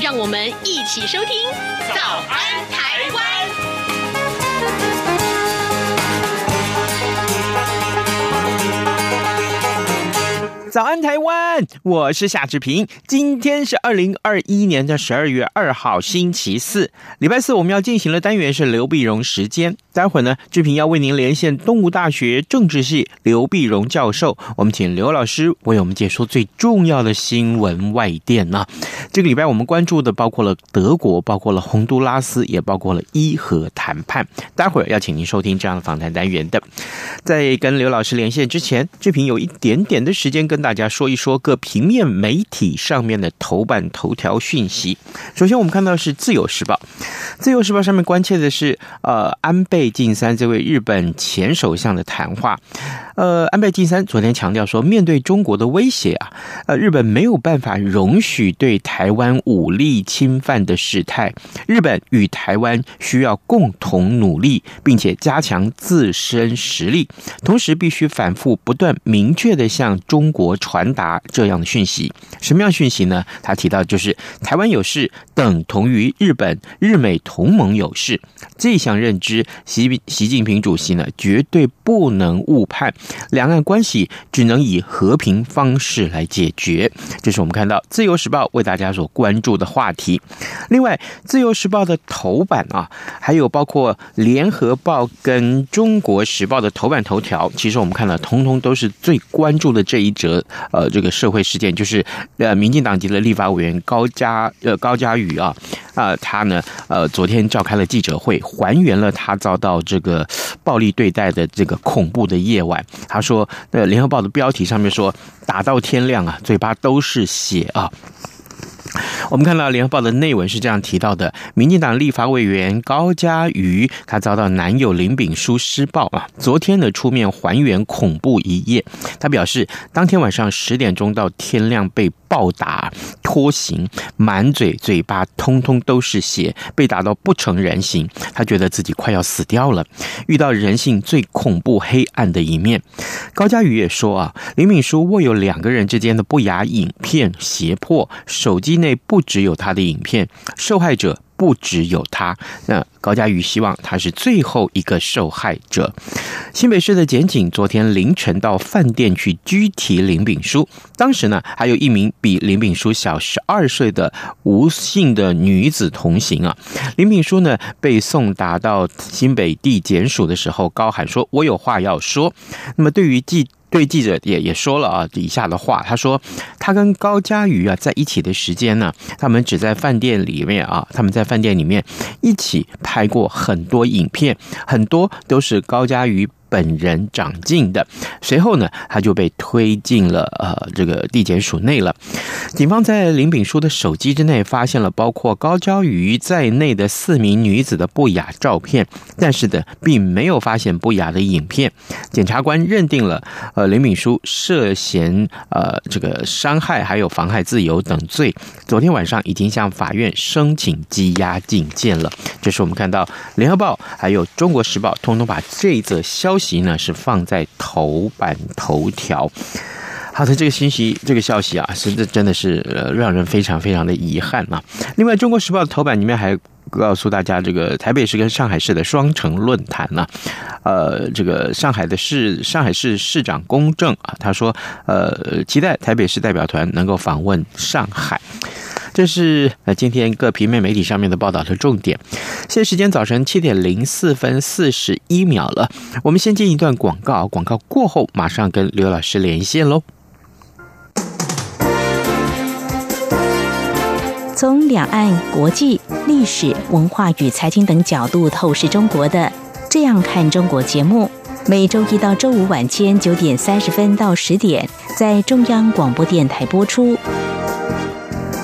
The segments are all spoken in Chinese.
让我们一起收听《早安台湾》。早安，台湾！我是夏志平。今天是二零二一年的十二月二号，星期四，礼拜四。我们要进行的单元是刘碧荣时间。待会儿呢，志平要为您连线东吴大学政治系刘碧荣教授。我们请刘老师为我们解说最重要的新闻外电呢。这个礼拜我们关注的包括了德国，包括了洪都拉斯，也包括了伊核谈判。待会儿要请您收听这样的访谈单元的。在跟刘老师连线之前，志平有一点点的时间跟大家说一说各平面媒体上面的头版头条讯息。首先，我们看到是《自由时报》，《自由时报》上面关切的是，呃，安倍晋三这位日本前首相的谈话。呃，安倍晋三昨天强调说，面对中国的威胁啊，呃，日本没有办法容许对台湾武力侵犯的事态。日本与台湾需要共同努力，并且加强自身实力，同时必须反复不断明确的向中国。传达这样的讯息，什么样讯息呢？他提到就是台湾有事等同于日本日美同盟有事，这项认知，习习近平主席呢绝对不能误判，两岸关系只能以和平方式来解决。这是我们看到《自由时报》为大家所关注的话题。另外，《自由时报》的头版啊，还有包括《联合报》跟《中国时报》的头版头条，其实我们看到，通通都是最关注的这一则。呃，这个社会事件就是，呃，民进党籍的立法委员高嘉呃高嘉瑜啊，啊、他呢，呃，昨天召开了记者会，还原了他遭到这个暴力对待的这个恐怖的夜晚。他说，呃，联合报的标题上面说，打到天亮啊，嘴巴都是血啊。我们看到《联合报》的内文是这样提到的：民进党立法委员高嘉瑜，他遭到男友林炳书施暴啊。昨天呢，出面还原恐怖一夜。他表示，当天晚上十点钟到天亮被暴打、拖行，满嘴嘴巴通通都是血，被打到不成人形。他觉得自己快要死掉了，遇到人性最恐怖黑暗的一面。高嘉瑜也说啊，林炳书握有两个人之间的不雅影片胁迫，手机内不只有他的影片，受害者不只有他。那高嘉瑜希望他是最后一个受害者。新北市的检警昨天凌晨到饭店去拘提林炳书，当时呢还有一名比林炳书小十二岁的吴姓的女子同行啊。林炳书呢被送达到新北地检署的时候，高喊说：“我有话要说。”那么对于记。对记者也也说了啊，以下的话，他说他跟高嘉瑜啊在一起的时间呢，他们只在饭店里面啊，他们在饭店里面一起拍过很多影片，很多都是高嘉瑜。本人长进的，随后呢，他就被推进了呃这个地检署内了。警方在林炳书的手机之内发现了包括高娇瑜在内的四名女子的不雅照片，但是呢，并没有发现不雅的影片。检察官认定了呃林炳书涉嫌呃这个伤害还有妨害自由等罪，昨天晚上已经向法院申请羁押禁见了。这是我们看到联合报还有中国时报通通把这则消息。息呢是放在头版头条。好的，这个信息，这个消息啊，是这真的是呃让人非常非常的遗憾啊。另外，《中国时报》的头版里面还告诉大家，这个台北市跟上海市的双城论坛呢，呃，这个上海的市上海市市长龚正啊，他说，呃，期待台北市代表团能够访问上海。这是呃今天各平面媒体上面的报道的重点。现在时间早晨七点零四分四十一秒了，我们先进一段广告，广告过后马上跟刘老师连线喽。从两岸、国际、历史文化与财经等角度透视中国的《这样看中国》节目，每周一到周五晚间九点三十分到十点在中央广播电台播出。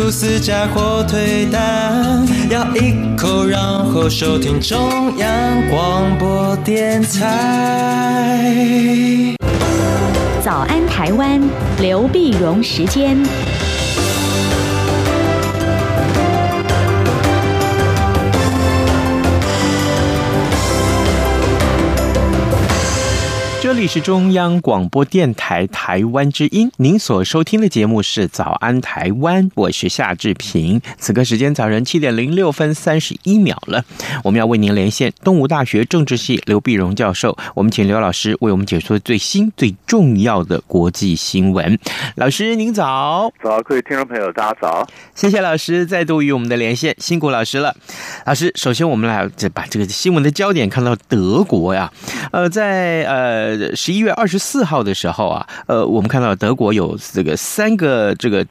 吐司加火腿蛋，咬一口，然后收听中央广播电台。早安，台湾，刘碧荣时间。里是中央广播电台台湾之音，您所收听的节目是《早安台湾》，我是夏志平。此刻时间早晨七点零六分三十一秒了，我们要为您连线东吴大学政治系刘碧荣教授，我们请刘老师为我们解说最新最重要的国际新闻。老师您早，早，各位听众朋友大家早，谢谢老师再度与我们的连线，辛苦老师了。老师，首先我们来把这个新闻的焦点看到德国呀，呃，在呃。十一月二十四号的时候啊，呃，我们看到德国有这个三个这个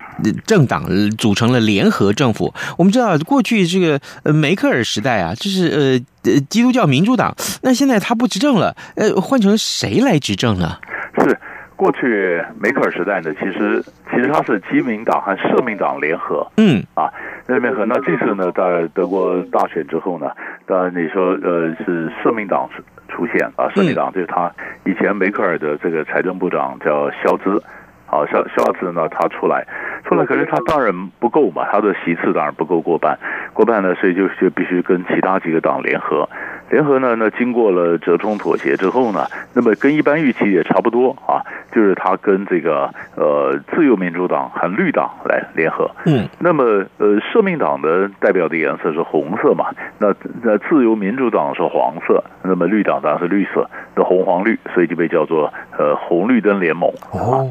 政党组成了联合政府。我们知道过去这个梅克尔时代啊，就是呃基督教民主党，那现在他不执政了，呃，换成谁来执政呢？是过去梅克尔时代呢，其实其实他是基民党和社民党联合，嗯啊，那联合。那这次呢，在德国大选之后呢，当然你说呃是社民党是。出现啊，社民党就是他以前梅克尔的这个财政部长叫肖兹，好，肖肖兹呢，他出来出来，可是他当然不够嘛，他的席次当然不够过半，过半呢，所以就就必须跟其他几个党联合。联合呢，那经过了折中妥协之后呢，那么跟一般预期也差不多啊，就是他跟这个呃自由民主党和绿党来联合。嗯，那么呃社民党的代表的颜色是红色嘛，那那自由民主党是黄色，那么绿党当然是绿色的红黄绿，所以就被叫做呃红绿灯联盟。哦，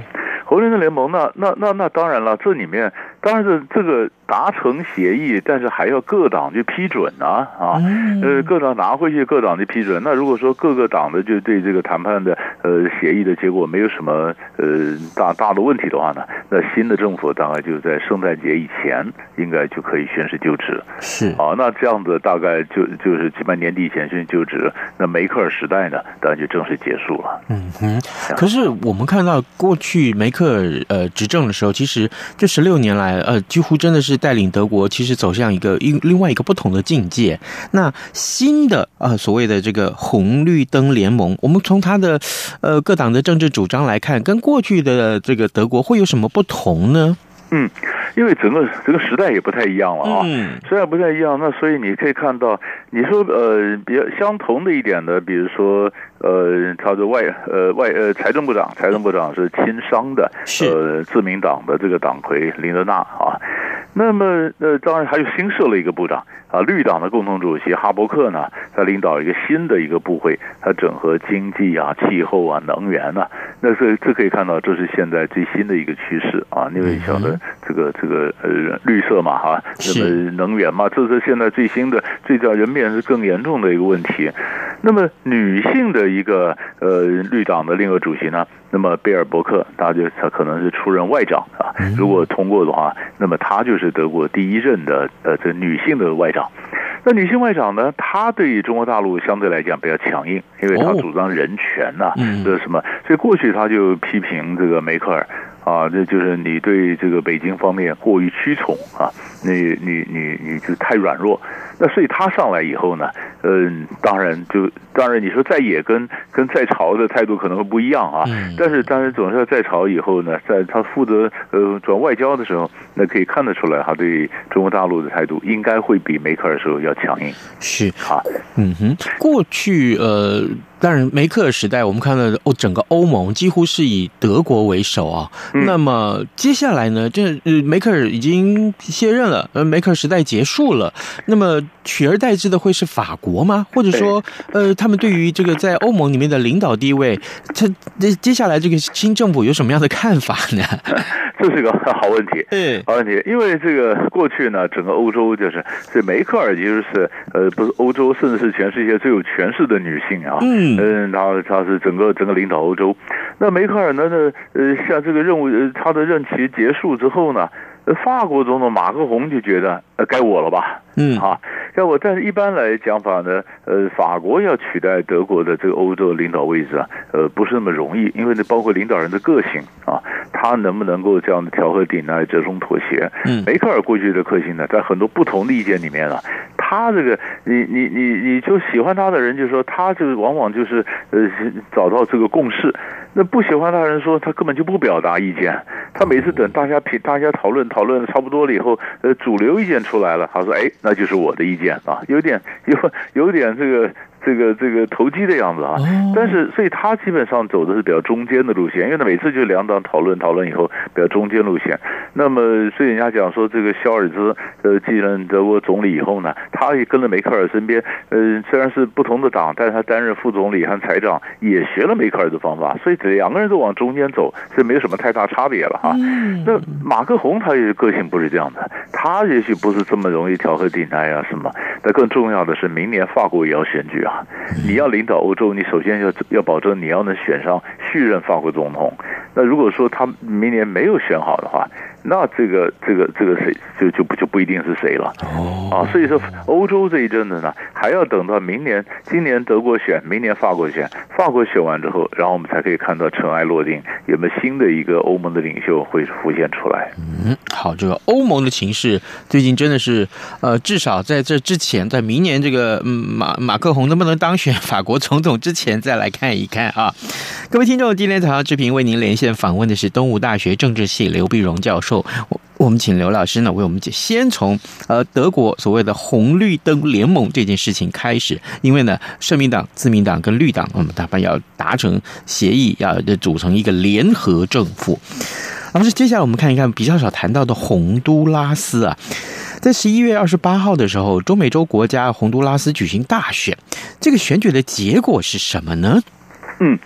红绿灯联盟，那那那那当然了，这里面。当然是这个达成协议，但是还要各党去批准啊啊！呃，各党拿回去，各党去批准。那如果说各个党的就对这个谈判的呃协议的结果没有什么呃大大的问题的话呢，那新的政府大概就在圣诞节以前应该就可以宣誓就职。是啊，那这样子大概就就是基本年底以前宣誓就职，那梅克尔时代呢，当然就正式结束了。嗯哼。可是我们看到过去梅克克呃执政的时候，其实这十六年来。呃，几乎真的是带领德国，其实走向一个另另外一个不同的境界。那新的呃所谓的这个红绿灯联盟，我们从它的呃各党的政治主张来看，跟过去的这个德国会有什么不同呢？嗯，因为整个这个时代也不太一样了啊，时代不太一样，那所以你可以看到，你说呃比较相同的一点的，比如说。呃，他的外呃外呃财政部长，财政部长是亲商的，呃自民党的这个党魁林德纳啊。那么呃，当然还有新设了一个部长啊，绿党的共同主席哈伯克呢，他领导一个新的一个部会，他整合经济啊、气候啊、能源啊。那这这可以看到，这是现在最新的一个趋势啊。因为晓得这个这个呃绿色嘛哈，那么能源嘛，这是现在最新的最叫人面是更严重的一个问题。那么女性的。一个呃绿党的另一个主席呢，那么贝尔伯克，大家就他可能是出任外长啊。如果通过的话，那么他就是德国第一任的呃这女性的外长。那女性外长呢，她对于中国大陆相对来讲比较强硬，因为她主张人权呐、啊，这什么？所以过去她就批评这个梅克尔。啊，这就是你对这个北京方面过于屈从啊，你你你你就太软弱。那所以他上来以后呢，嗯，当然就当然你说在野跟跟在朝的态度可能会不一样啊。但是当然总是要在朝以后呢，在他负责呃转外交的时候，那可以看得出来他对中国大陆的态度应该会比梅克尔时候要强硬。是啊，嗯哼，过去呃。当然，梅克尔时代，我们看到欧整个欧盟几乎是以德国为首啊。嗯、那么接下来呢，这梅克尔已经卸任了，呃，梅克尔时代结束了。那么取而代之的会是法国吗？或者说，呃，他们对于这个在欧盟里面的领导地位，他接下来这个新政府有什么样的看法呢？这是个好问题，嗯，好问题。因为这个过去呢，整个欧洲就是这梅克尔，也就是呃，不是欧洲，甚至是全世界最有权势的女性啊。嗯嗯，她她是整个整个领导欧洲。那梅克尔呢？呢呃，像这个任务，呃，她的任期结束之后呢，法国总统马克宏就觉得，呃，该我了吧？嗯，啊，该我。但是一般来讲法呢，呃，法国要取代德国的这个欧洲领导位置啊，呃，不是那么容易，因为呢，包括领导人的个性啊，他能不能够这样的调和顶呢折中妥协？嗯，梅克尔过去的个性呢，在很多不同的意见里面啊。他这个，你你你你就喜欢他的人，就说他就往往就是呃找到这个共识。那不喜欢他的人说他根本就不表达意见。他每次等大家评、大家讨论讨论差不多了以后，呃，主流意见出来了，他说：“哎，那就是我的意见啊，有点有有点这个。”这个这个投机的样子啊，但是所以他基本上走的是比较中间的路线，因为他每次就两党讨论讨论以后比较中间路线。那么所以人家讲说，这个肖尔兹呃继任德国总理以后呢，他也跟着梅克尔身边，呃虽然是不同的党，但是他担任副总理和财长，也学了梅克尔的方法，所以两个人都往中间走，这没有什么太大差别了哈。那马克宏他也个性不是这样的，他也许不是这么容易调和顶戴啊什么。但更重要的是，明年法国也要选举啊。你要领导欧洲，你首先要要保证你要能选上续任法国总统。那如果说他明年没有选好的话，那这个这个这个谁就就不就不一定是谁了啊。所以说欧洲这一阵子呢，还要等到明年，今年德国选，明年法国选，法国选完之后，然后我们才可以看到尘埃落定，有没有新的一个欧盟的领袖会浮现出来。嗯，好，这个欧盟的情势最近真的是呃，至少在这之前，在明年这个嗯马马克宏能不能当选法国总统之前，再来看一看啊。各位听众，今天早上之平为您连线访问的是东吴大学政治系刘碧荣教授。我我们请刘老师呢为我们先从呃德国所谓的红绿灯联盟这件事情开始，因为呢社民党、自民党跟绿党，我们大半要达成协议，要组成一个联合政府。老师，接下来我们看一看比较少谈到的洪都拉斯啊，在十一月二十八号的时候，中美洲国家洪都拉斯举行大选，这个选举的结果是什么呢？嗯。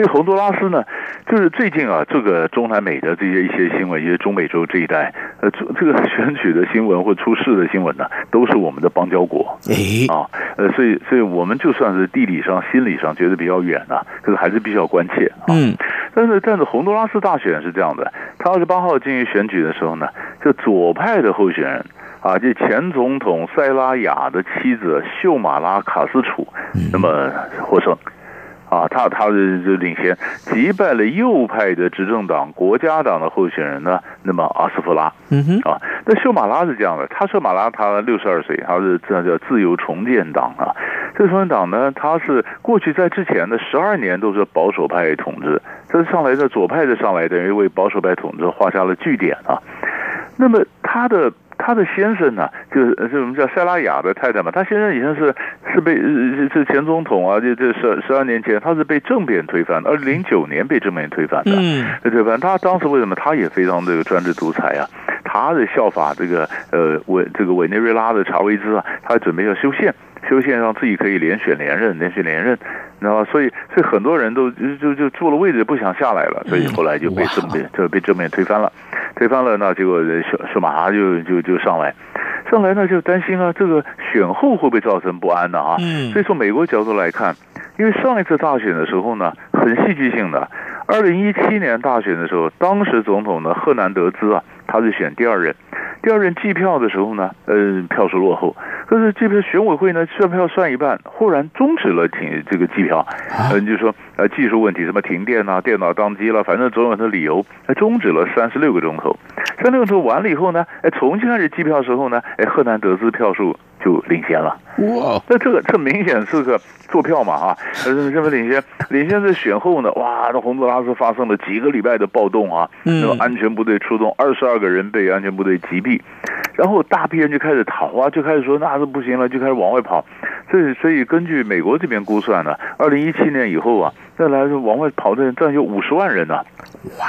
因为洪都拉斯呢，就是最近啊，这个中南美的这些一些新闻，一些中美洲这一带，呃，这这个 选举的新闻或出事的新闻呢，都是我们的邦交国，诶啊，呃，所以所以我们就算是地理上、心理上觉得比较远啊，可是还是必须要关切啊。嗯，但是但是洪都拉斯大选是这样的，他二十八号进行选举的时候呢，就左派的候选人啊，就前总统塞拉雅的妻子秀马拉卡斯楚，那么获胜。啊，他他的就领先，击败了右派的执政党国家党的候选人呢。那么阿斯夫拉，嗯哼，啊，那秀马拉是这样的，他秀马拉他六十二岁，他是这叫自由重建党啊。这个重建党呢，他是过去在之前的十二年都是保守派统治，这上来的左派的上来，等于为保守派统治画下了句点啊。那么他的。他的先生呢，就是是我们叫塞拉雅的太太嘛。他先生以前是是被是前总统啊，就这十十二年前他是被政变推翻，二零零九年被政变推翻的。嗯，推翻他当时为什么他也非常这个专制独裁啊？他的效法这个呃委这个委内瑞拉的查韦兹啊，他准备要修宪，修宪让自己可以连选连任，连续连任。然后所以所以很多人都就就就坐了位置不想下来了，所以后来就被正面就被正面推翻了。推翻了，那结果小小马哈就就就上来，上来呢就担心啊，这个选后会不会造成不安呢啊？嗯，所以从美国角度来看，因为上一次大选的时候呢，很戏剧性的，二零一七年大选的时候，当时总统呢赫南德兹啊，他是选第二任。第二任计票的时候呢，呃，票数落后。可是这边选委会呢，算票算一半，忽然终止了停这个计票。嗯，就说呃技术问题，什么停电啊，电脑宕机了，反正总有的理由，终止了三十六个钟头。三十六个钟头完了以后呢，哎，重新开始计票的时候呢，哎，赫南德兹票数就领先了。哇！那这个这明显是个坐票嘛啊！呃，这么领先，领先在选后呢，哇，那洪都拉斯发生了几个礼拜的暴动啊，那么安全部队出动，二十二个人被安全部队击毙。然后大批人就开始逃啊，就开始说那是不行了，就开始往外跑。所以，所以根据美国这边估算呢，二零一七年以后啊，再来往外跑的人，这样有五十万人呢、啊。哇，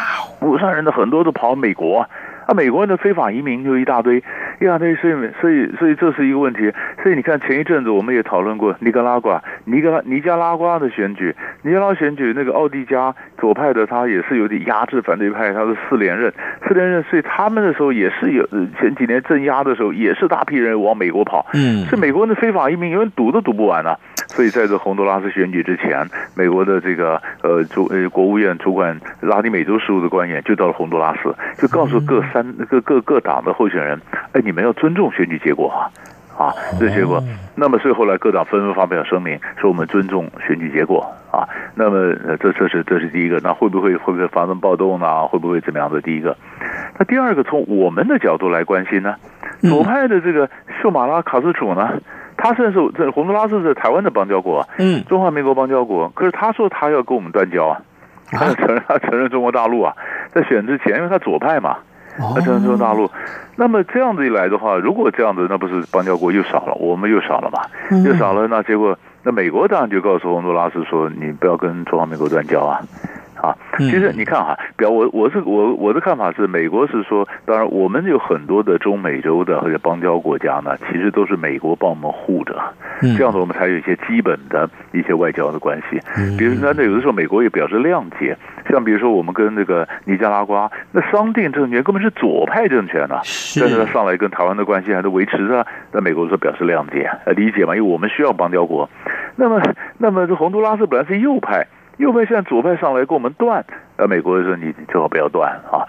五十万人的很多都跑美国。啊，美国人的非法移民就一大堆，一大堆，所以所以所以这是一个问题。所以你看前一阵子我们也讨论过尼加拉瓜、尼加拉尼加拉瓜的选举，尼加拉选举那个奥迪加左派的他也是有点压制反对派，他是四连任，四连任，所以他们的时候也是有前几年镇压的时候也是大批人往美国跑，嗯，是美国人的非法移民永远堵都堵不完啊。所以在这洪都拉斯选举之前，美国的这个呃主呃国务院主管拉丁美洲事务的官员就到了洪都拉斯，就告诉各三各各各党的候选人，哎，你们要尊重选举结果啊，啊，这结果。那么所以后来各党纷纷发表声明，说我们尊重选举结果啊。那么这这是这是第一个，那会不会会不会发生暴动呢？会不会怎么样的？第一个，那第二个从我们的角度来关心呢，左派的这个秀马拉卡斯楚呢？他虽然是这洪都拉斯是台湾的邦交国，嗯，中华民国邦交国，可是他说他要跟我们断交啊，他承认他承认中国大陆啊，在选之前，因为他左派嘛，他承认中国大陆，那么这样子一来的话，如果这样子，那不是邦交国又少了，我们又少了嘛，又少了，那结果那美国当然就告诉洪都拉斯说，你不要跟中华民国断交啊。啊，其实你看哈，表我我是我我的看法是，美国是说，当然我们有很多的中美洲的或者邦交国家呢，其实都是美国帮我们护着，这样子我们才有一些基本的一些外交的关系。比如那那有的时候美国也表示谅解，像比如说我们跟那个尼加拉瓜，那桑定政权根本是左派政权呐，但是他上来跟台湾的关系还是维持着，那美国说表示谅解，呃理解嘛，因为我们需要邦交国。那么那么这洪都拉斯本来是右派。右派现在左派上来跟我们断，呃，美国说你最好不要断啊。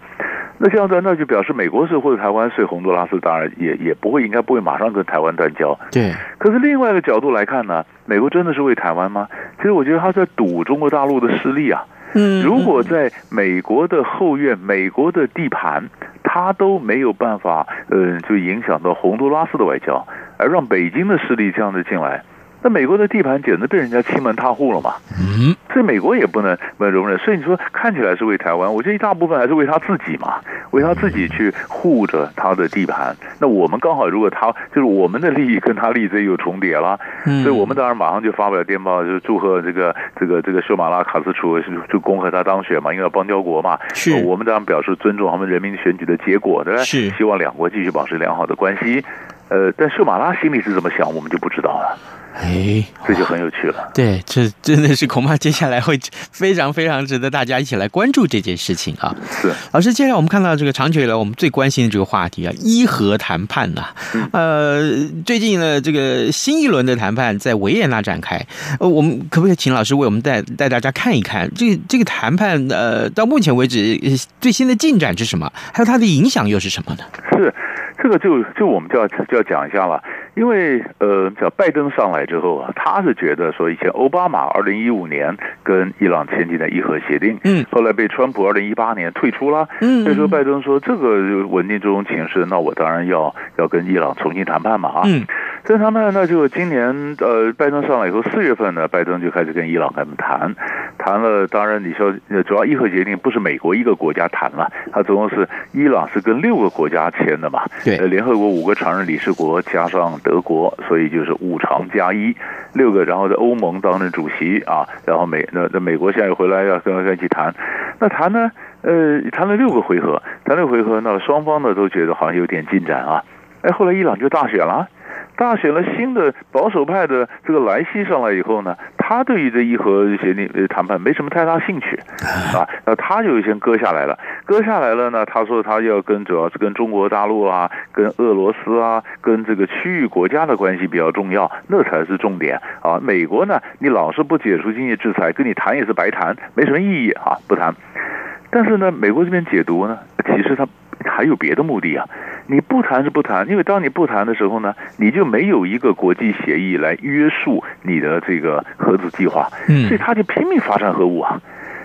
那这样子，那就表示美国是或者台湾是洪都拉斯，当然也也不会应该不会马上跟台湾断交。对。可是另外一个角度来看呢，美国真的是为台湾吗？其实我觉得他在赌中国大陆的势力啊。嗯。如果在美国的后院、美国的地盘，他都没有办法，呃，就影响到洪都拉斯的外交，而让北京的势力这样子进来。那美国的地盘简直被人家欺门踏户了嘛？嗯，所以美国也不能不能容忍。所以你说看起来是为台湾，我觉得一大部分还是为他自己嘛，为他自己去护着他的地盘。那我们刚好，如果他就是我们的利益跟他利益又重叠了，所以我们当然马上就发表电报，就祝贺这个这个这个秀马拉卡斯楚就恭贺他当选嘛，因为邦交国嘛。是，我们当然表示尊重他们人民选举的结果，对吧？是，希望两国继续保持良好的关系。呃，但秀马拉心里是怎么想，我们就不知道了。哎，这就很有趣了。对，这真的是恐怕接下来会非常非常值得大家一起来关注这件事情啊。是，老师，接下来我们看到这个长久以来我们最关心的这个话题啊，伊核谈判呐、啊。呃，最近呢，这个新一轮的谈判在维也纳展开。呃，我们可不可以请老师为我们带带大家看一看这个这个谈判？呃，到目前为止最新的进展是什么？还有它的影响又是什么呢？是。这个就就我们就要就要讲一下了，因为呃，叫拜登上来之后啊，他是觉得说以前奥巴马二零一五年跟伊朗签订的伊核协定，嗯，后来被川普二零一八年退出了，嗯，所以说拜登说这个稳定中情势，那我当然要要跟伊朗重新谈判嘛啊，嗯。这谈判那就今年呃，拜登上来以后，四月份呢，拜登就开始跟伊朗他们谈，谈了。当然你说，主要伊核协定不是美国一个国家谈了，它总共是伊朗是跟六个国家签的嘛。对。联合国五个常任理事国加上德国，所以就是五常加一六个。然后在欧盟当任主席啊，然后美那那美国现在回来要跟他一起谈。那谈呢，呃，谈了六个回合，谈六个回合，那双方呢都觉得好像有点进展啊。哎，后来伊朗就大选了。大选了新的保守派的这个莱西上来以后呢，他对于这伊核协定谈判没什么太大兴趣啊，那他就先搁下来了。搁下来了呢，他说他要跟主要是跟中国大陆啊、跟俄罗斯啊、跟这个区域国家的关系比较重要，那才是重点啊。美国呢，你老是不解除经济制裁，跟你谈也是白谈，没什么意义啊，不谈。但是呢，美国这边解读呢，其实他还有别的目的啊。你不谈是不谈，因为当你不谈的时候呢，你就没有一个国际协议来约束你的这个核子计划，嗯，所以他就拼命发展核武啊，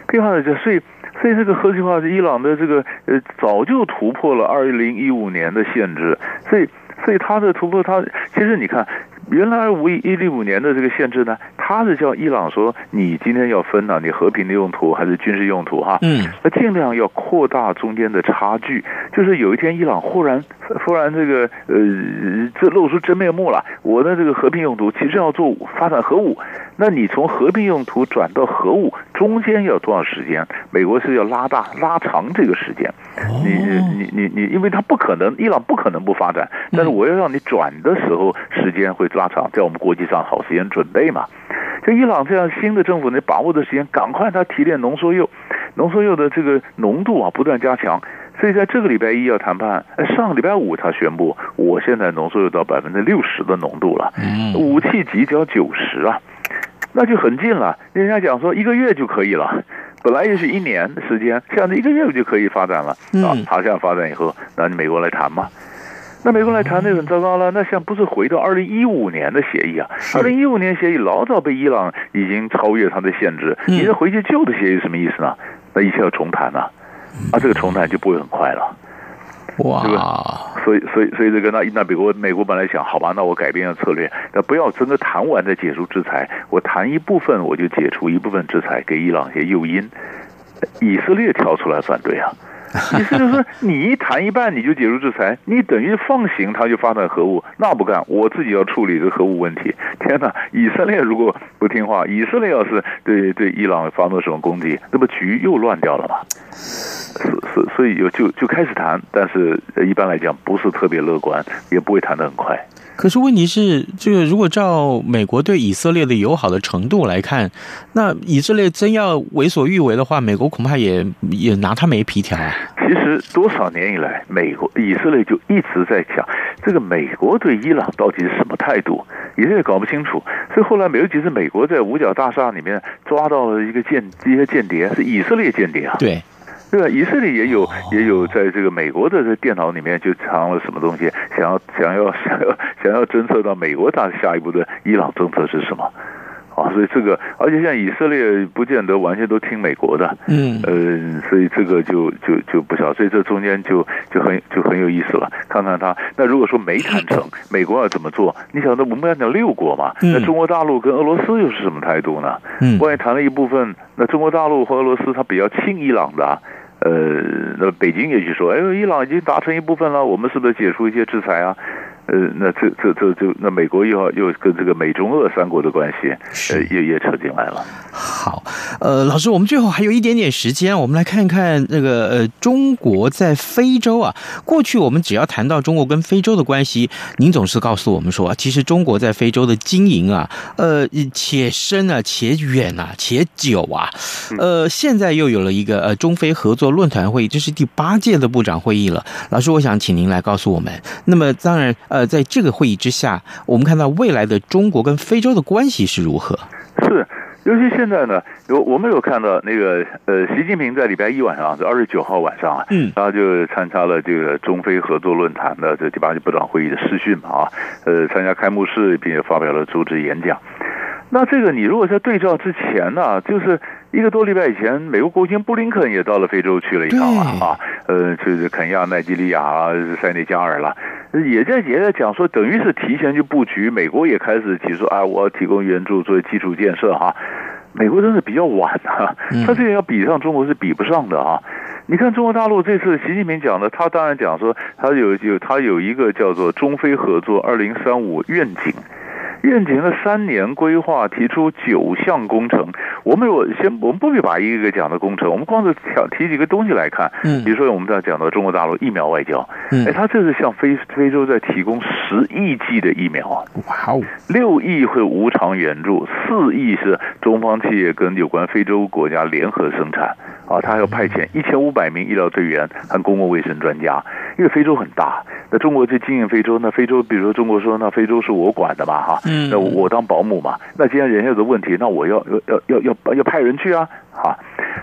拼命的，所以所以这个核计划是伊朗的这个呃早就突破了二零一五年的限制，所以所以他的突破，他其实你看原来五一零五年的这个限制呢。他是叫伊朗说，你今天要分啊，你和平的用途还是军事用途哈？嗯，那尽量要扩大中间的差距，就是有一天伊朗忽然忽然这个呃这露出真面目了，我的这个和平用途其实要做发展核武，那你从和平用途转到核武中间要多少时间？美国是要拉大拉长这个时间，你你你你，因为他不可能，伊朗不可能不发展，但是我要让你转的时候时间会拉长，在我们国际上好时间准备嘛。就伊朗这样新的政府，你把握的时间，赶快他提炼浓缩铀，浓缩铀的这个浓度啊不断加强，所以在这个礼拜一要谈判，上个礼拜五他宣布，我现在浓缩又到百分之六十的浓度了，武器级只要九十啊，那就很近了。人家讲说一个月就可以了，本来也许一年的时间，现在一个月就可以发展了啊。他这样发展以后，那你美国来谈嘛。那美国来谈那很糟糕了，那像不是回到二零一五年的协议啊？二零一五年协议老早被伊朗已经超越它的限制，你再回去旧的协议什么意思呢？那一切要重谈啊，啊，这个重谈就不会很快了，哇？所以，所以，所以这个那那美国美国本来想，好吧，那我改变策略，那不要真的谈完再解除制裁，我谈一部分我就解除一部分制裁，给伊朗一些诱因，以色列跳出来反对啊。意思就是说，你一谈一半你就解除制裁，你等于放行他就发展核武，那不干，我自己要处理这核武问题。天哪，以色列如果不听话，以色列要是对对伊朗发动什么攻击，那不局又乱掉了嘛？是是，所以有就就开始谈，但是一般来讲不是特别乐观，也不会谈得很快。可是问题是，这个如果照美国对以色列的友好的程度来看，那以色列真要为所欲为的话，美国恐怕也也拿他没皮条啊。其实多少年以来，美国以色列就一直在讲，这个美国对伊朗到底是什么态度，以色列搞不清楚。所以后来没有几次，美国在五角大厦里面抓到了一个间一些间谍，是以色列间谍啊。对。对吧？以色列也有也有在这个美国的这电脑里面就藏了什么东西，想要想要想要想要侦测到美国它下一步的伊朗政策是什么啊？所以这个，而且现在以色列不见得完全都听美国的，嗯呃，所以这个就就就不晓，所以这中间就就很就很有意思了。看看他，那如果说没谈成，美国要怎么做？你想，那我们要讲六国嘛？那中国大陆跟俄罗斯又是什么态度呢？嗯，万一谈了一部分，那中国大陆和俄罗斯他比较亲伊朗的啊。呃，那北京也去说，哎，伊朗已经达成一部分了，我们是不是解除一些制裁啊？呃，那这这这就那美国又要又跟这个美中俄三国的关系，呃，也也扯进来了。好，呃，老师，我们最后还有一点点时间，我们来看看那个呃，中国在非洲啊。过去我们只要谈到中国跟非洲的关系，您总是告诉我们说，其实中国在非洲的经营啊，呃，且深啊，且远啊，且久啊。呃，现在又有了一个呃中非合作论坛会议，这是第八届的部长会议了。老师，我想请您来告诉我们。那么，当然。呃，在这个会议之下，我们看到未来的中国跟非洲的关系是如何？是，尤其现在呢，有我们有看到那个呃，习近平在礼拜一晚上，就二十九号晚上啊，嗯，然后就参加了这个中非合作论坛的这第八届部长会议的视讯嘛啊，呃，参加开幕式并且发表了主旨演讲。那这个你如果在对照之前呢，啊，就是一个多礼拜以前，美国国务卿布林肯也到了非洲去了一趟啊，啊，呃，就是肯亚、奈及利亚啊、塞内加尔了。也在也在讲说，等于是提前去布局。美国也开始提出啊，我要提供援助作为基础建设哈。美国真是比较晚啊，他这个要比上中国是比不上的啊。你看中国大陆这次习近平讲的，他当然讲说，他有有他有一个叫做中非合作二零三五愿景。愿景的三年规划提出九项工程，我们有先，我们不必把一个一个讲的工程，我们光是提几个东西来看，嗯，比如说我们在讲到中国大陆疫苗外交，嗯，哎，他这是向非非洲在提供十亿剂的疫苗啊，哇哦，六亿会无偿援助，四亿是中方企业跟有关非洲国家联合生产，啊，他还要派遣一千五百名医疗队员和公共卫生专家，因为非洲很大，那中国去经营非洲，那非洲比如说中国说那非洲是我管的嘛，哈。嗯，那我当保姆嘛？那既然人家有个问题，那我要要要要要要派人去啊！哈，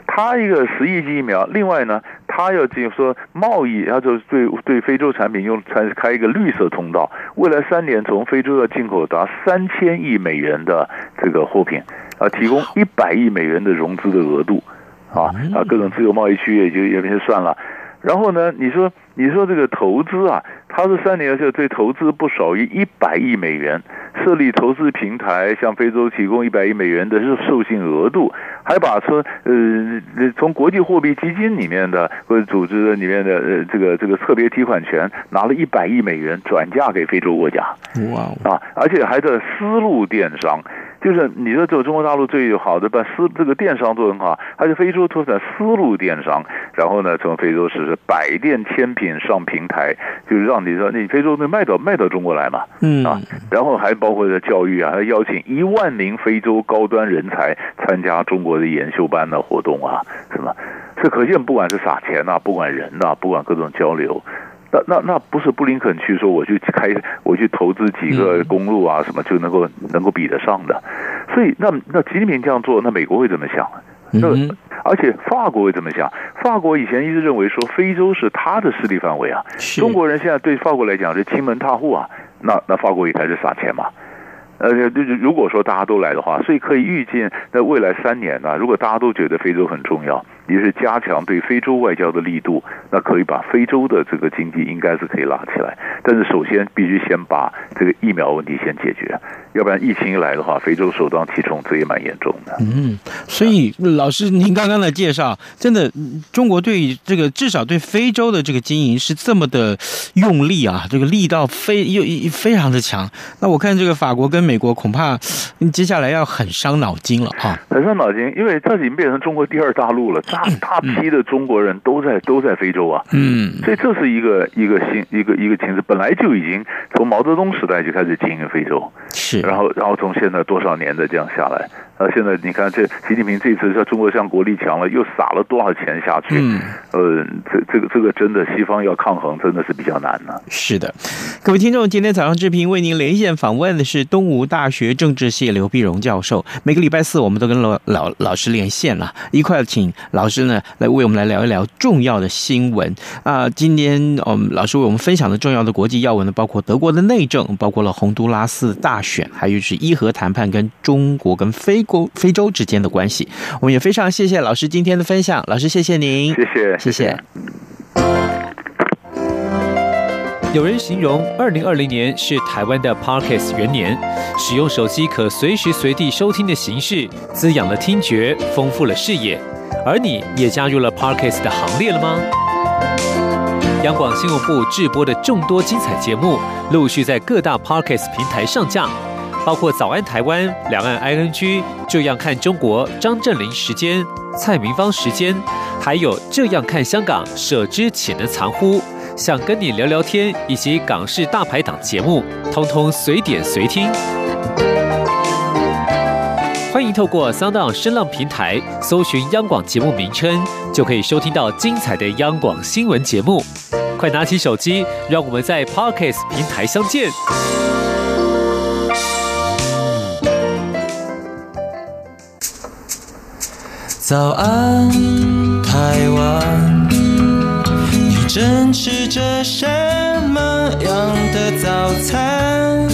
他一个十亿剂疫苗，另外呢，他要进说贸易，然后就对对非洲产品用开开一个绿色通道，未来三年从非洲要进口达三千亿美元的这个货品，啊，提供一百亿美元的融资的额度，啊啊，各种自由贸易区也就也就算了。然后呢，你说你说这个投资啊，他是三年后对投资不少于一百亿美元，设立投资平台，向非洲提供一百亿美元的授信额度，还把从呃从国际货币基金里面的或者组织的里面的呃这个这个特别提款权拿了一百亿美元转嫁给非洲国家，哇啊，而且还在丝路电商。就是你说，走中国大陆最好的把丝这个电商做很好，它是非洲拓展丝路电商，然后呢，从非洲实施百店千品上平台，就是让你说你非洲那卖到卖到中国来嘛，嗯啊，然后还包括在教育啊，还邀请一万名非洲高端人才参加中国的研修班的活动啊，是吧？这可见不管是撒钱呐、啊，不管人呐、啊，不管各种交流。那那那不是布林肯去说我去开我去投资几个公路啊什么就能够能够比得上的，所以那那习近平这样做，那美国会怎么想？那而且法国会怎么想？法国以前一直认为说非洲是他的势力范围啊，中国人现在对法国来讲是亲门踏户啊，那那法国也开始撒钱嘛。呃，就是如果说大家都来的话，所以可以预见在未来三年呢，如果大家都觉得非洲很重要。也是加强对非洲外交的力度，那可以把非洲的这个经济应该是可以拉起来。但是首先必须先把这个疫苗问题先解决，要不然疫情一来的话，非洲首当其冲，这也蛮严重的。嗯，所以老师您刚刚的介绍，真的中国对这个至少对非洲的这个经营是这么的用力啊，这个力道非又非常的强。那我看这个法国跟美国恐怕接下来要很伤脑筋了啊，很伤脑筋，因为这已经变成中国第二大陆了。大大批的中国人都在都在非洲啊，嗯，所以这是一个一个新一个一个情势，本来就已经从毛泽东时代就开始经营非洲，是，然后然后从现在多少年的这样下来。呃，现在你看，这习近平这次说中国向国力强了，又撒了多少钱下去？嗯，呃，这这个这个真的西方要抗衡，真的是比较难呢。是的，各位听众，今天早上志平为您连线访问的是东吴大学政治系刘碧荣教授。每个礼拜四，我们都跟老老老师连线了，一块请老老师呢来为我们来聊一聊重要的新闻啊。今天我们老师为我们分享的重要的国际要闻呢，包括德国的内政，包括了洪都拉斯大选，还有是伊核谈判跟中国跟非。非洲之间的关系，我们也非常谢谢老师今天的分享。老师，谢谢您，谢谢，谢谢。有人形容二零二零年是台湾的 Parkes 元年，使用手机可随时随地收听的形式，滋养了听觉，丰富了视野。而你也加入了 Parkes 的行列了吗？央广新闻部制播的众多精彩节目，陆续在各大 Parkes 平台上架。包括早安台湾、两岸 ING、这样看中国、张振林时间、蔡明芳时间，还有这样看香港、舍之岂能藏乎？想跟你聊聊天，以及港式大排档节目，通通随点随听。透过 Sound 声浪平台搜寻央广节目名称，就可以收听到精彩的央广新闻节目。快拿起手机，让我们在 Podcast 平台相见。早安，台湾，你正吃着什么样的早餐？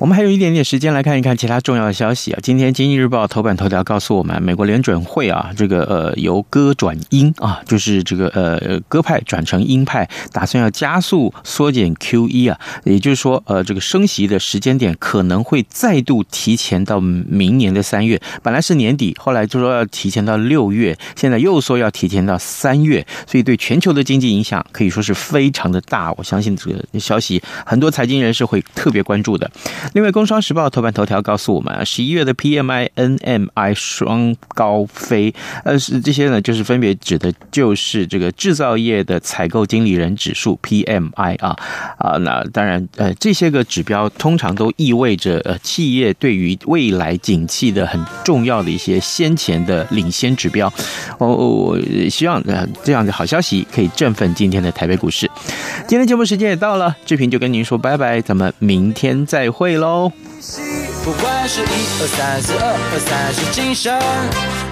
我们还有一点点时间来看一看其他重要的消息啊。今天《经济日报》头版头条告诉我们，美国联准会啊，这个呃由鸽转鹰啊，就是这个呃鸽派转成鹰派，打算要加速缩减 QE 啊，也就是说呃这个升息的时间点可能会再度提前到明年的三月，本来是年底，后来就说要提前到六月，现在又说要提前到三月，所以对全球的经济影响可以说是非常的大。我相信这个消息很多财经人士会特别关注的。另外，《工商时报》头版头条告诉我们啊，十一月的 PMI、NMI 双高飞，呃，是这些呢，就是分别指的就是这个制造业的采购经理人指数 PMI 啊啊，那当然，呃，这些个指标通常都意味着呃企业对于未来景气的很重要的一些先前的领先指标。我、哦、我希望呃这样的好消息可以振奋今天的台北股市。今天节目时间也到了，志平就跟您说拜拜，咱们明天再会。喽。不管是一二三四二二三是精神，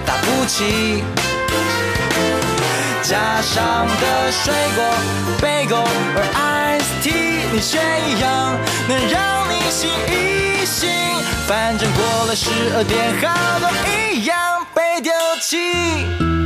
打不起。加上的水果，Bagel 或 Ice Tea，你选一样能让你醒一醒。反正过了十二点，好多一样被丢弃。